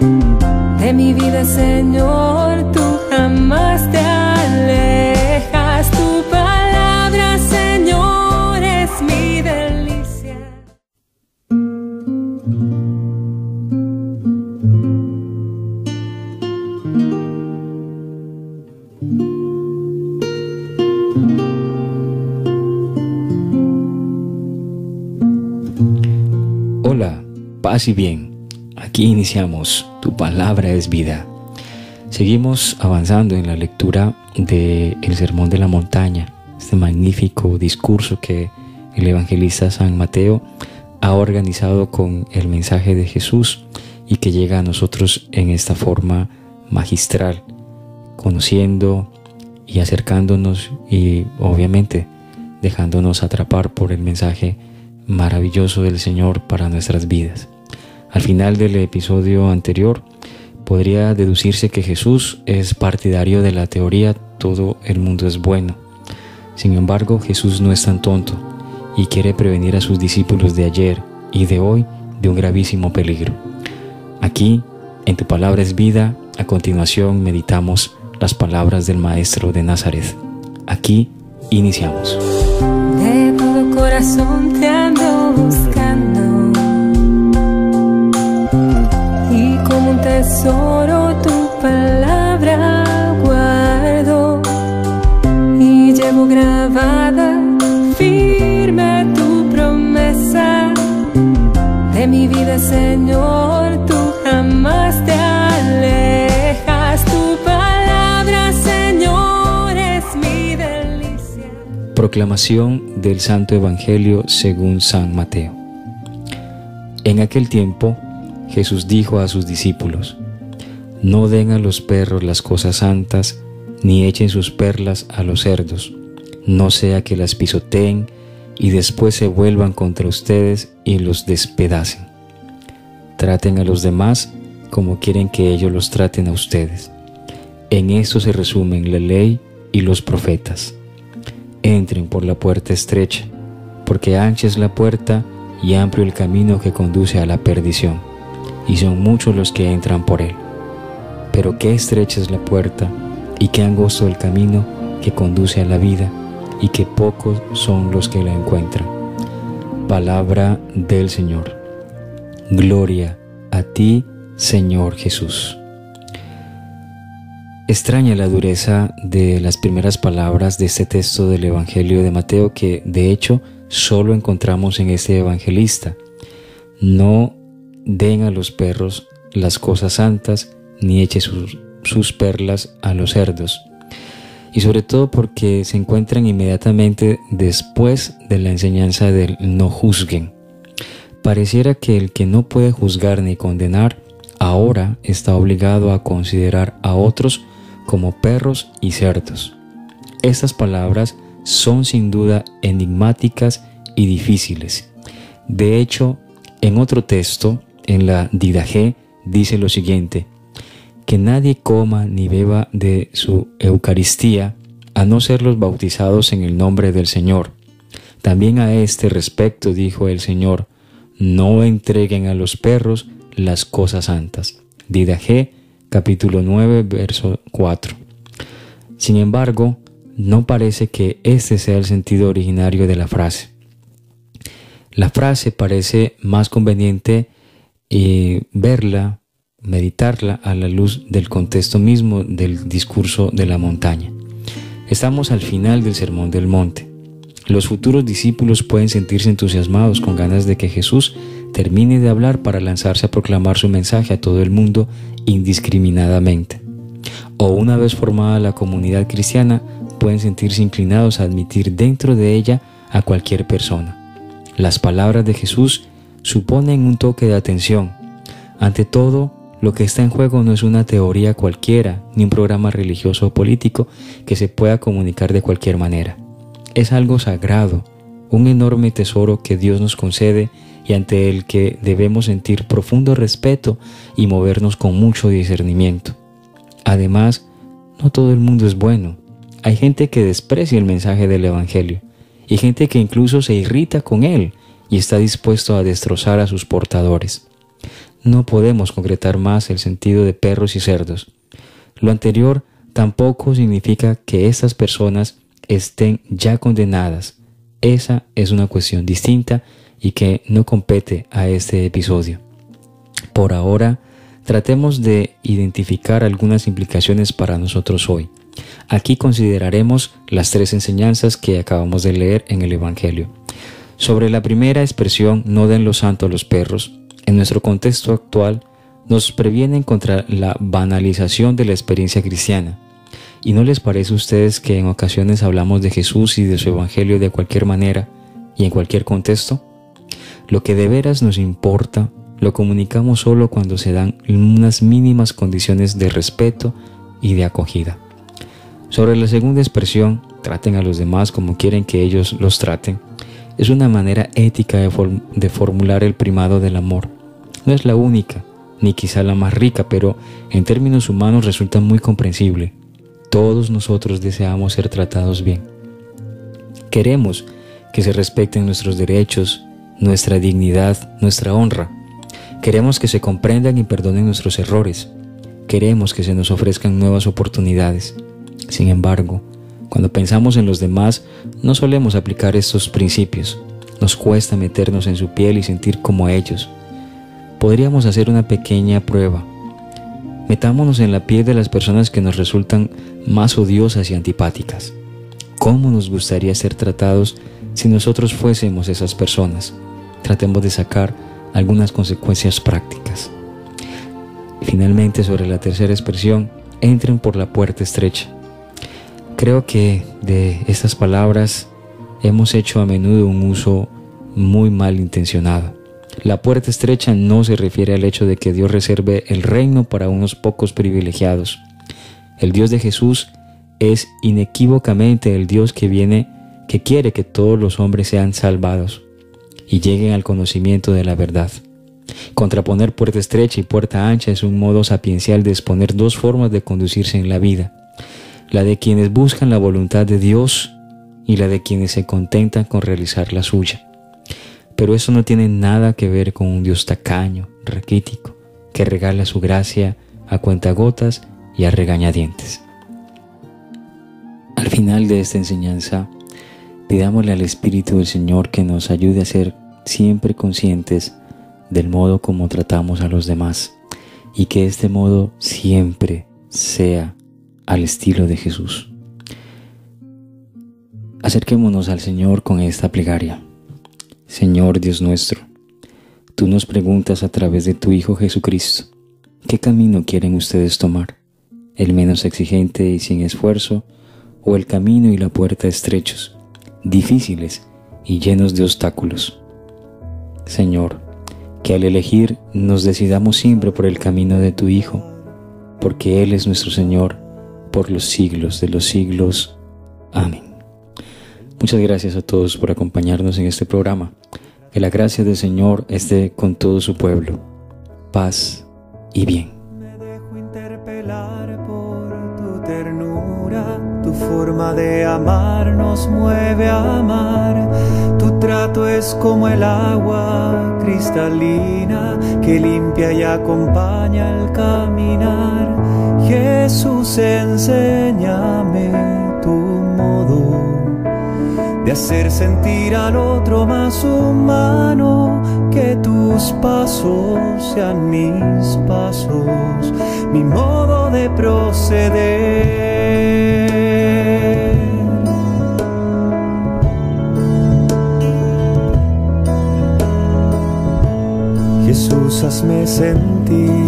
De mi vida, Señor, tú jamás te alejas, tu palabra, Señor, es mi delicia. Hola, paz y bien. Iniciamos Tu palabra es vida. Seguimos avanzando en la lectura del el Sermón de la Montaña, este magnífico discurso que el evangelista San Mateo ha organizado con el mensaje de Jesús y que llega a nosotros en esta forma magistral, conociendo y acercándonos y obviamente dejándonos atrapar por el mensaje maravilloso del Señor para nuestras vidas. Al final del episodio anterior, podría deducirse que Jesús es partidario de la teoría todo el mundo es bueno. Sin embargo, Jesús no es tan tonto y quiere prevenir a sus discípulos de ayer y de hoy de un gravísimo peligro. Aquí, en tu palabra es vida, a continuación meditamos las palabras del Maestro de Nazaret. Aquí iniciamos. De corazón te ando buscando tesoro tu palabra guardo y llevo grabada firme tu promesa de mi vida, Señor, tú jamás te alejas, tu palabra, Señor, es mi delicia. Proclamación del Santo Evangelio según San Mateo. En aquel tiempo Jesús dijo a sus discípulos, No den a los perros las cosas santas, ni echen sus perlas a los cerdos, no sea que las pisoteen y después se vuelvan contra ustedes y los despedacen. Traten a los demás como quieren que ellos los traten a ustedes. En esto se resumen la ley y los profetas. Entren por la puerta estrecha, porque ancha es la puerta y amplio el camino que conduce a la perdición, y son muchos los que entran por él. Pero qué estrecha es la puerta y qué angosto el camino que conduce a la vida, y que pocos son los que la encuentran. Palabra del Señor. Gloria a ti, Señor Jesús. Extraña la dureza de las primeras palabras de este texto del Evangelio de Mateo que de hecho solo encontramos en este evangelista. No den a los perros las cosas santas, ni eche sus, sus perlas a los cerdos. Y sobre todo porque se encuentran inmediatamente después de la enseñanza del no juzguen. Pareciera que el que no puede juzgar ni condenar ahora está obligado a considerar a otros como perros y cerdos. Estas palabras son sin duda enigmáticas y difíciles. De hecho, en otro texto, en la Didaje, dice lo siguiente, que nadie coma ni beba de su Eucaristía, a no ser los bautizados en el nombre del Señor. También a este respecto dijo el Señor, no entreguen a los perros las cosas santas. Didaje capítulo 9, verso 4. Sin embargo, no parece que este sea el sentido originario de la frase. La frase parece más conveniente eh, verla, meditarla a la luz del contexto mismo del discurso de la montaña. Estamos al final del Sermón del Monte. Los futuros discípulos pueden sentirse entusiasmados con ganas de que Jesús termine de hablar para lanzarse a proclamar su mensaje a todo el mundo indiscriminadamente. O una vez formada la comunidad cristiana, pueden sentirse inclinados a admitir dentro de ella a cualquier persona. Las palabras de Jesús suponen un toque de atención. Ante todo, lo que está en juego no es una teoría cualquiera, ni un programa religioso o político que se pueda comunicar de cualquier manera. Es algo sagrado, un enorme tesoro que Dios nos concede y ante el que debemos sentir profundo respeto y movernos con mucho discernimiento. Además, no todo el mundo es bueno. Hay gente que desprecia el mensaje del Evangelio y gente que incluso se irrita con él y está dispuesto a destrozar a sus portadores no podemos concretar más el sentido de perros y cerdos. Lo anterior tampoco significa que estas personas estén ya condenadas. Esa es una cuestión distinta y que no compete a este episodio. Por ahora, tratemos de identificar algunas implicaciones para nosotros hoy. Aquí consideraremos las tres enseñanzas que acabamos de leer en el Evangelio. Sobre la primera expresión, no den los santos a los perros, en nuestro contexto actual nos previenen contra la banalización de la experiencia cristiana. ¿Y no les parece a ustedes que en ocasiones hablamos de Jesús y de su Evangelio de cualquier manera y en cualquier contexto? Lo que de veras nos importa lo comunicamos solo cuando se dan unas mínimas condiciones de respeto y de acogida. Sobre la segunda expresión, traten a los demás como quieren que ellos los traten, es una manera ética de, formular el primado del amor no es la única, ni quizá la más rica, pero en términos humanos resulta muy comprensible. Todos nosotros deseamos ser tratados bien. Queremos que se respeten nuestros derechos, nuestra dignidad, nuestra honra. Queremos que se comprendan y perdonen nuestros errores. Queremos que se nos ofrezcan nuevas oportunidades. Sin embargo, cuando pensamos en los demás, no solemos aplicar estos principios. Nos cuesta meternos en su piel y sentir como ellos podríamos hacer una pequeña prueba. Metámonos en la piel de las personas que nos resultan más odiosas y antipáticas. ¿Cómo nos gustaría ser tratados si nosotros fuésemos esas personas? Tratemos de sacar algunas consecuencias prácticas. Finalmente, sobre la tercera expresión, entren por la puerta estrecha. Creo que de estas palabras hemos hecho a menudo un uso muy mal intencionado. La puerta estrecha no se refiere al hecho de que Dios reserve el reino para unos pocos privilegiados. El Dios de Jesús es inequívocamente el Dios que viene, que quiere que todos los hombres sean salvados y lleguen al conocimiento de la verdad. Contraponer puerta estrecha y puerta ancha es un modo sapiencial de exponer dos formas de conducirse en la vida, la de quienes buscan la voluntad de Dios y la de quienes se contentan con realizar la suya. Pero eso no tiene nada que ver con un Dios tacaño, raquítico, que regala su gracia a cuentagotas y a regañadientes. Al final de esta enseñanza, pidámosle al Espíritu del Señor que nos ayude a ser siempre conscientes del modo como tratamos a los demás y que este modo siempre sea al estilo de Jesús. Acerquémonos al Señor con esta plegaria. Señor Dios nuestro, tú nos preguntas a través de tu Hijo Jesucristo, ¿qué camino quieren ustedes tomar? ¿El menos exigente y sin esfuerzo? ¿O el camino y la puerta estrechos, difíciles y llenos de obstáculos? Señor, que al elegir nos decidamos siempre por el camino de tu Hijo, porque Él es nuestro Señor por los siglos de los siglos. Amén. Muchas gracias a todos por acompañarnos en este programa. Que la gracia del Señor esté con todo su pueblo. Paz y bien. Me dejo interpelar por tu ternura, tu forma de amar nos mueve a amar. Tu trato es como el agua cristalina que limpia y acompaña al caminar. Jesús, enséñame tu modo de hacer sentir al otro más humano, que tus pasos sean mis pasos, mi modo de proceder. Jesús, hazme sentir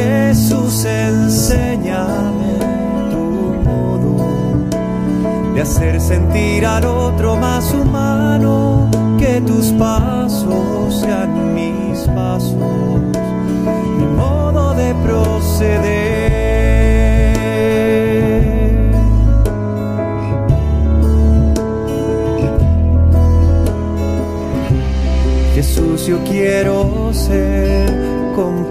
Jesús, enséñame tu modo de hacer sentir al otro más humano, que tus pasos sean mis pasos, mi modo de proceder. Jesús, yo quiero ser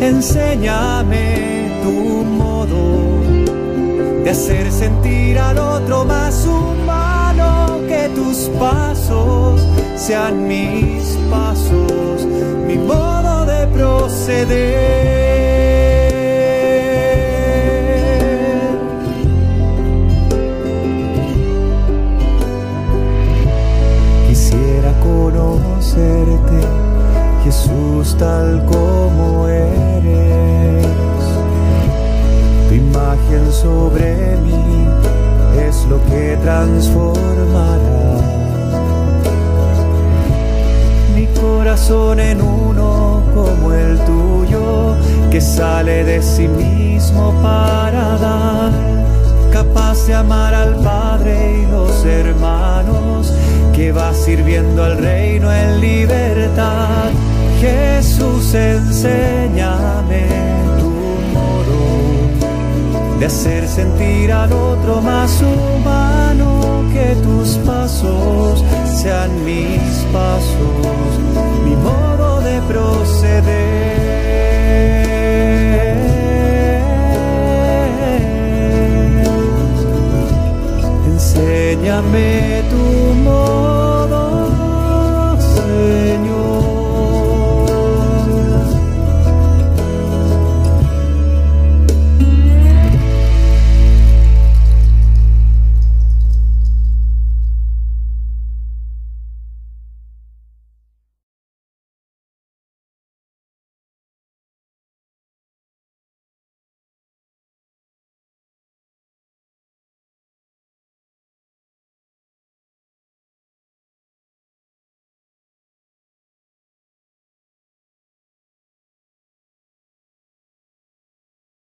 Enséñame tu modo de hacer sentir al otro más humano, que tus pasos sean mis pasos, mi modo de proceder. Quisiera conocerte, Jesús, tal como corazón en uno como el tuyo, que sale de sí mismo para dar, capaz de amar al Padre y los hermanos, que va sirviendo al reino en libertad. Jesús, enséñame tu modo de hacer sentir al otro más humano, que tus pasos sean mis pasos,